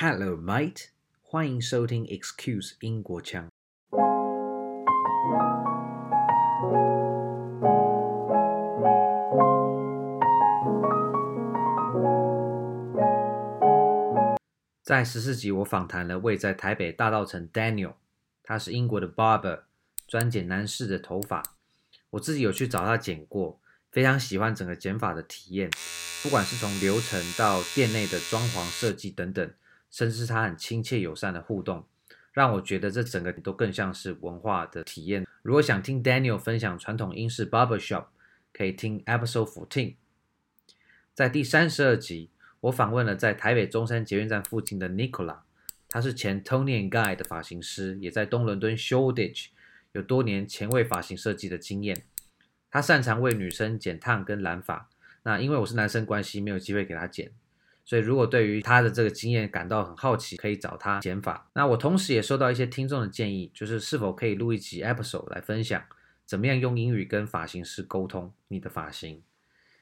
Hello, mate！欢迎收听 Excuse 英国腔。在十四集，我访谈了位在台北大道城 Daniel，他是英国的 barber，专剪男士的头发。我自己有去找他剪过。非常喜欢整个剪发的体验，不管是从流程到店内的装潢设计等等，甚至是他很亲切友善的互动，让我觉得这整个都更像是文化的体验。如果想听 Daniel 分享传统英式 barbershop，可以听 Episode Fourteen。在第三十二集，我访问了在台北中山捷运站附近的 Nicola，他是前 Tony and Guy 的发型师，也在东伦敦 Shoreditch 有多年前卫发型设计的经验。他擅长为女生剪烫跟染发，那因为我是男生关系，没有机会给他剪，所以如果对于他的这个经验感到很好奇，可以找他剪发。那我同时也收到一些听众的建议，就是是否可以录一集 episode 来分享，怎么样用英语跟发型师沟通你的发型。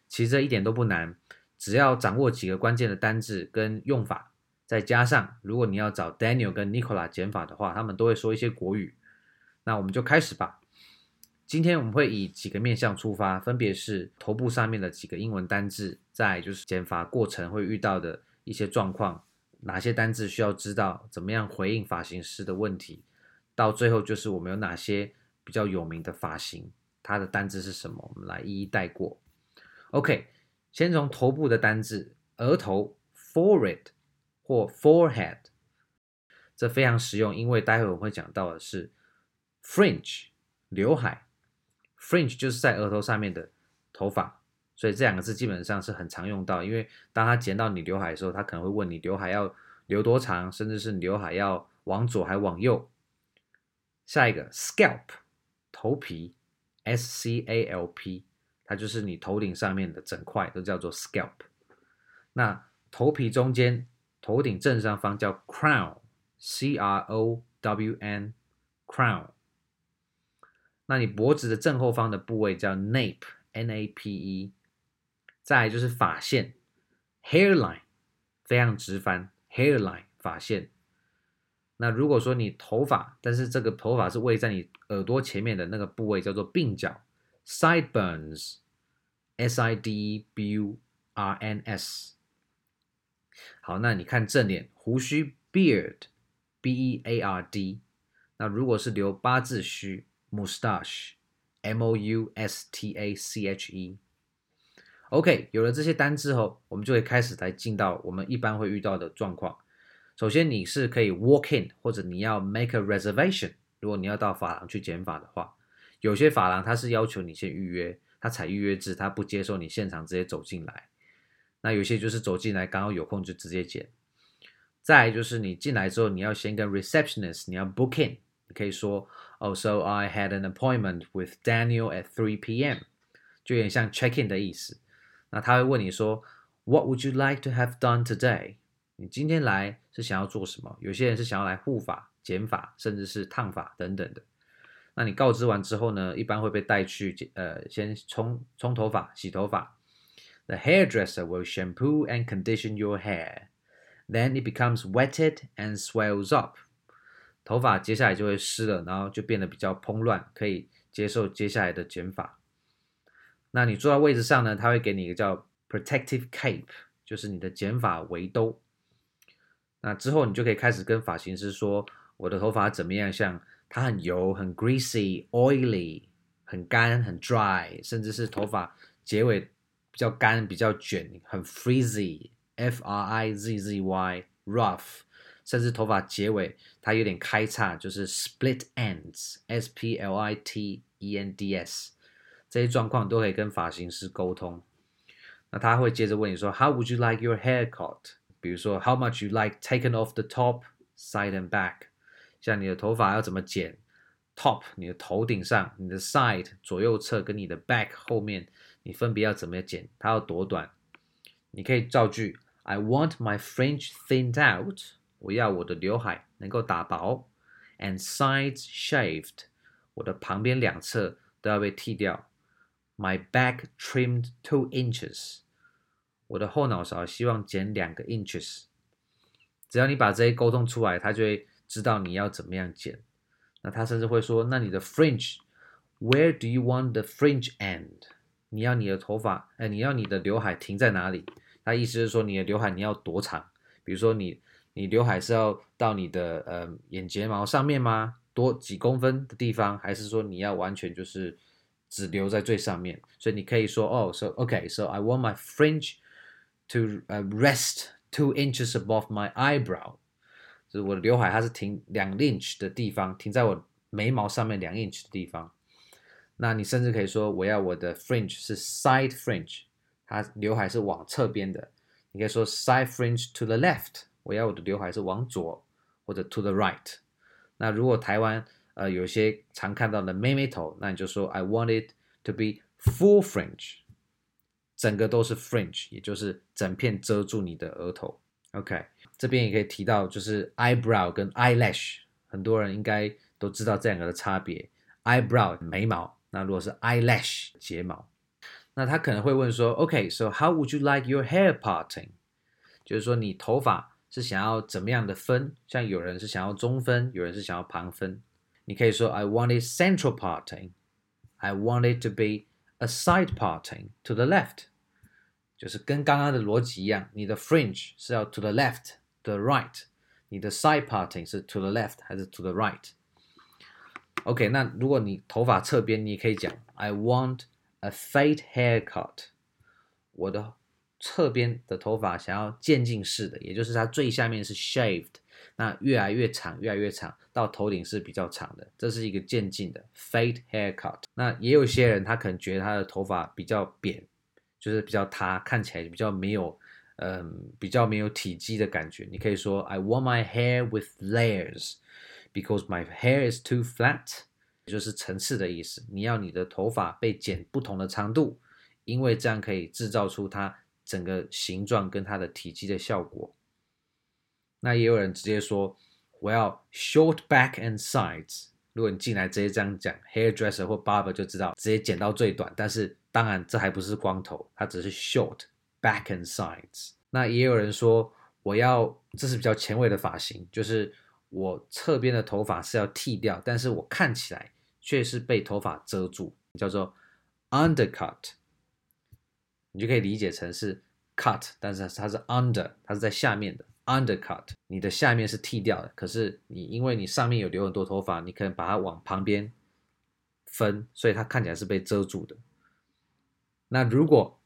其实这一点都不难，只要掌握几个关键的单字跟用法，再加上如果你要找 Daniel 跟 Nicola 剪发的话，他们都会说一些国语。那我们就开始吧。今天我们会以几个面向出发，分别是头部上面的几个英文单字，再就是剪发过程会遇到的一些状况，哪些单字需要知道，怎么样回应发型师的问题，到最后就是我们有哪些比较有名的发型，它的单字是什么，我们来一一带过。OK，先从头部的单字，额头 forehead 或 forehead，这非常实用，因为待会我们会讲到的是 fringe 刘海。Fringe 就是在额头上面的头发，所以这两个字基本上是很常用到。因为当他剪到你刘海的时候，他可能会问你刘海要留多长，甚至是刘海要往左还往右。下一个 Scalp 头皮，S C A L P，它就是你头顶上面的整块都叫做 Scalp。那头皮中间头顶正上方叫 Crown，C R O W N，Crown。那你脖子的正后方的部位叫 nape，N-A-P-E，再就是发线，hairline，非常直翻，hairline 发线。那如果说你头发，但是这个头发是位在你耳朵前面的那个部位叫做鬓角，sideburns，s-i-d-b-u-r-n-s。好，那你看正脸，胡须，beard，B-E-A-R-D。那如果是留八字须。Mustache, M-O-U-S-T-A-C-H-E。OK，有了这些单字后，我们就会开始来进到我们一般会遇到的状况。首先，你是可以 walk in，或者你要 make a reservation。如果你要到发廊去剪发的话，有些发廊它是要求你先预约，它采预约制，它不接受你现场直接走进来。那有些就是走进来刚好有空就直接剪。再就是你进来之后，你要先跟 receptionist，你要 book in，你可以说。Oh, so I had an appointment with Daniel at 3 p.m. 就有点像 check in 的意思。那他会问你说，What would you like to have done today？你今天来是想要做什么？有些人是想要来护发、剪发，甚至是烫发等等的。那你告知完之后呢，一般会被带去呃，先冲冲头发、洗头发。The hairdresser will shampoo and condition your hair. Then it becomes wetted and swells up. 头发接下来就会湿了，然后就变得比较蓬乱，可以接受接下来的剪发。那你坐在位置上呢，他会给你一个叫 protective cape，就是你的剪发围兜。那之后你就可以开始跟发型师说，我的头发怎么样？像它很油、很 greasy、oily、很干、很 dry，甚至是头发结尾比较干、比较卷、很 frizzy，f r i z z y，rough。甚至头发结尾它有点开叉，就是 split ends，S P L I T E N D S，这些状况都可以跟发型师沟通。那他会接着问你说，How would you like your haircut？比如说，How much you like taken off the top, side and back？像你的头发要怎么剪？Top，你的头顶上，你的 side 左右侧跟你的 back 后面，你分别要怎么剪？它要多短？你可以造句：I want my fringe thinned out。我要我的刘海能够打薄，and sides shaved，我的旁边两侧都要被剃掉。My back trimmed two inches，我的后脑勺希望剪两个 inches。只要你把这些沟通出来，他就会知道你要怎么样剪。那他甚至会说：“那你的 fringe，where do you want the fringe end？你要你的头发，哎，你要你的刘海停在哪里？”他意思是说，你的刘海你要多长？比如说你你刘海是要到你的呃眼睫毛上面吗？多几公分的地方，还是说你要完全就是只留在最上面？所以你可以说哦，so okay，so I want my fringe to rest two inches above my eyebrow。就是我的刘海它是停两 inch 的地方，停在我眉毛上面两 inch 的地方。那你甚至可以说我要我的 fringe 是 side fringe。它刘海是往侧边的，你可以说 side fringe to the left，我要我的刘海是往左或者 to the right。那如果台湾呃有些常看到的妹妹头，那你就说 I want it to be full fringe，整个都是 fringe，也就是整片遮住你的额头。OK，这边也可以提到就是 eyebrow 跟 eyelash，很多人应该都知道这两个的差别。eyebrow 眉毛，那如果是 eyelash 睫毛。那他可能会问说，OK，so、how would you like your hair parting？就是说你头发是想要怎么样的分？像有人是想要中分，有人是想要旁分。你可以说，I want it central parting。I want it to be a side parting to the left。就是跟刚刚的逻辑一样，你的 fringe 是要 to the left，the right。你的 side parting 是 to the left 还是 to the right？OK，、okay, 那如果你头发侧边，你也可以讲，I want。A fade haircut，我的 侧边的头发想要渐进式的，也就是它最下面是 shaved，那越来越长，越来越长，到头顶是比较长的，这是一个渐进的 fade haircut。那也有些人他可能觉得他的头发比较扁，就是比较塌，看起来比较没有，嗯，比较没有体积的感觉。你可以说 I want my hair with layers because my hair is too flat。就是层次的意思，你要你的头发被剪不同的长度，因为这样可以制造出它整个形状跟它的体积的效果。那也有人直接说，我要 short back and sides。如果你进来直接这样讲，hairdresser 或 barber 就知道直接剪到最短。但是当然这还不是光头，它只是 short back and sides。那也有人说，我要这是比较前卫的发型，就是我侧边的头发是要剃掉，但是我看起来。却是被头发遮住，叫做 undercut，你就可以理解成是 cut，但是它是 under，它是在下面的 undercut。你的下面是剃掉的，可是你因为你上面有留很多头发，你可能把它往旁边分，所以它看起来是被遮住的。那如果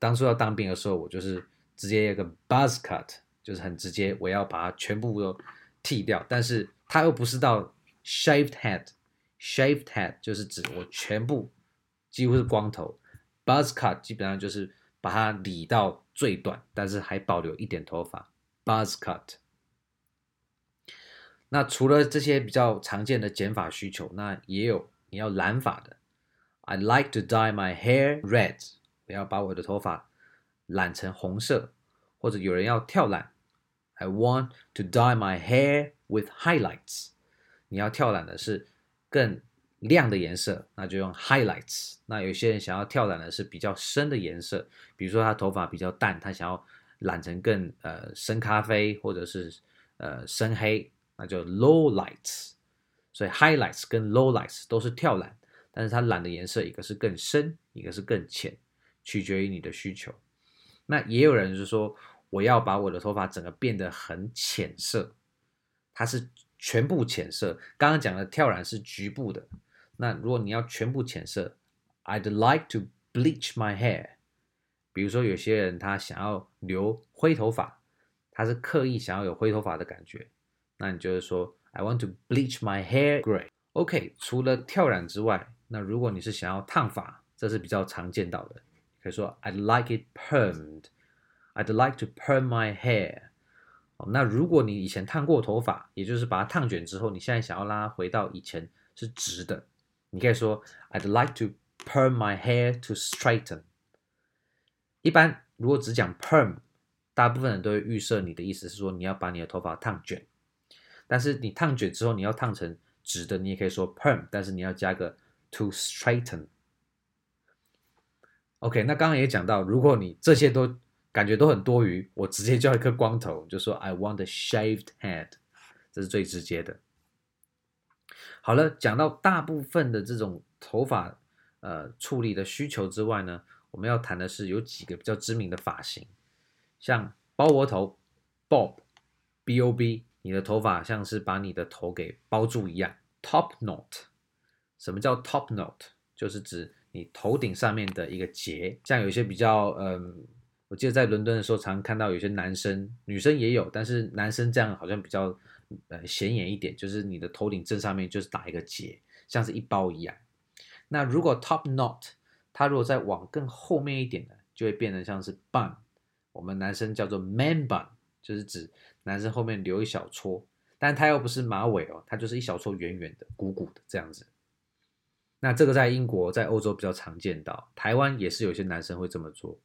当初要当兵的时候，我就是直接一个 buzz cut，就是很直接，我要把它全部都剃掉，但是它又不是到 shaved head。Shaved head 就是指我全部几乎是光头，Buzz cut 基本上就是把它理到最短，但是还保留一点头发，Buzz cut。那除了这些比较常见的剪发需求，那也有你要染发的。I like to dye my hair red，我要把我的头发染成红色，或者有人要跳染，I want to dye my hair with highlights，你要跳染的是。更亮的颜色，那就用 highlights。那有些人想要跳染的是比较深的颜色，比如说他头发比较淡，他想要染成更呃深咖啡或者是呃深黑，那就 low lights。所以 highlights 跟 low lights 都是跳染，但是它染的颜色一个是更深，一个是更浅，取决于你的需求。那也有人就说，我要把我的头发整个变得很浅色，它是。全部浅色，刚刚讲的跳染是局部的。那如果你要全部浅色，I'd like to bleach my hair。比如说有些人他想要留灰头发，他是刻意想要有灰头发的感觉，那你就是说 I want to bleach my hair gray。OK，除了跳染之外，那如果你是想要烫发，这是比较常见到的，可以说 I'd like it permed。I'd like to perm my hair。那如果你以前烫过头发，也就是把它烫卷之后，你现在想要拉回到以前是直的，你可以说 I'd like to perm my hair to straighten。一般如果只讲 perm，大部分人都会预设你的意思是说你要把你的头发烫卷，但是你烫卷之后你要烫成直的，你也可以说 perm，但是你要加个 to straighten。OK，那刚刚也讲到，如果你这些都感觉都很多余，我直接叫一颗光头，就说 I want a shaved head，这是最直接的。好了，讲到大部分的这种头发呃处理的需求之外呢，我们要谈的是有几个比较知名的发型，像包窝头 Bob，B O B，你的头发像是把你的头给包住一样。Top knot，什么叫 top knot？就是指你头顶上面的一个结，像有些比较嗯，我记得在伦敦的时候，常看到有些男生，女生也有，但是男生这样好像比较。呃，显眼一点，就是你的头顶正上面就是打一个结，像是一包一样。那如果 top knot，它如果再往更后面一点呢，就会变得像是 bun。我们男生叫做 man bun，就是指男生后面留一小撮，但它又不是马尾哦，它就是一小撮圆圆的、鼓鼓的这样子。那这个在英国、在欧洲比较常见到，台湾也是有些男生会这么做。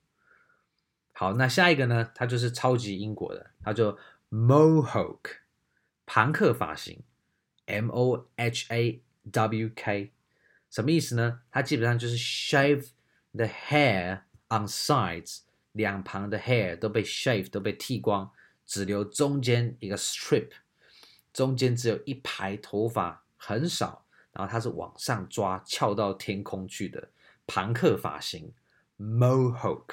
好，那下一个呢，它就是超级英国的，它叫 mohawk。庞克发型，M O H A W K，什么意思呢？它基本上就是 shave the hair on sides，两旁的 hair 都被 shave 都被剃光，只留中间一个 strip，中间只有一排头发很少，然后它是往上抓，翘到天空去的庞克发型，Mohawk，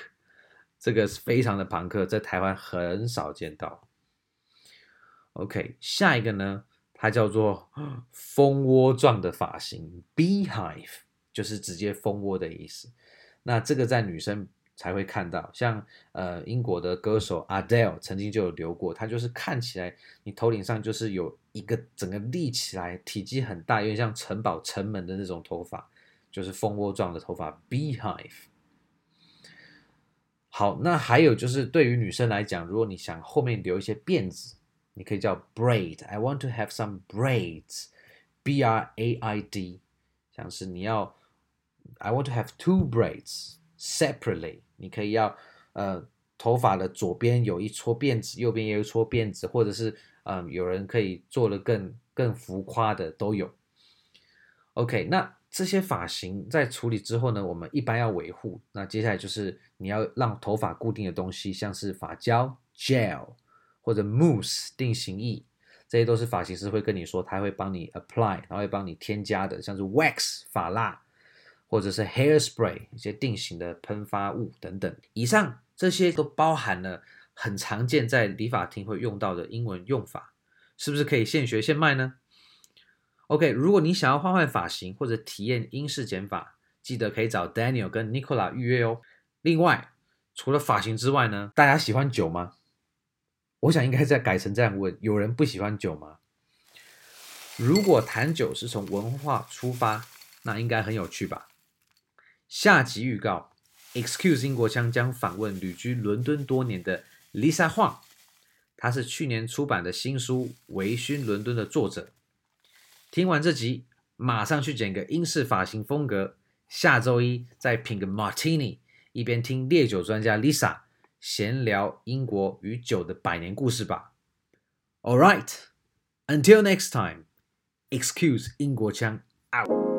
这个是非常的庞克，在台湾很少见到。OK，下一个呢，它叫做蜂窝状的发型，Beehive，就是直接蜂窝的意思。那这个在女生才会看到，像呃英国的歌手 Adele 曾经就有留过，它就是看起来你头顶上就是有一个整个立起来，体积很大，有点像城堡城门的那种头发，就是蜂窝状的头发，Beehive。好，那还有就是对于女生来讲，如果你想后面留一些辫子。你可以叫 braid，I want to have some braids，B R A I D，像是你要，I want to have two braids separately，你可以要，呃，头发的左边有一撮辫子，右边有一撮辫子，或者是，嗯、有人可以做的更更浮夸的都有。OK，那这些发型在处理之后呢，我们一般要维护。那接下来就是你要让头发固定的东西，像是发胶 gel。或者 mousse 定型液，这些都是发型师会跟你说，他会帮你 apply，然后会帮你添加的，像是 wax 发蜡，或者是 hairspray 一些定型的喷发物等等。以上这些都包含了很常见在理发厅会用到的英文用法，是不是可以现学现卖呢？OK，如果你想要换换发型或者体验英式剪发，记得可以找 Daniel 跟 Nicola 预约哦。另外，除了发型之外呢，大家喜欢酒吗？我想应该再改成这样问：有人不喜欢酒吗？如果谈酒是从文化出发，那应该很有趣吧？下集预告：Excuse 英国腔将访问旅居伦敦多年的 Lisa Huang，她是去年出版的新书《微醺伦敦》的作者。听完这集，马上去剪个英式发型风格，下周一再品个 Martini，一边听烈酒专家 Lisa。闲聊英国与酒的百年故事吧。All right, until next time, excuse 英国腔 out.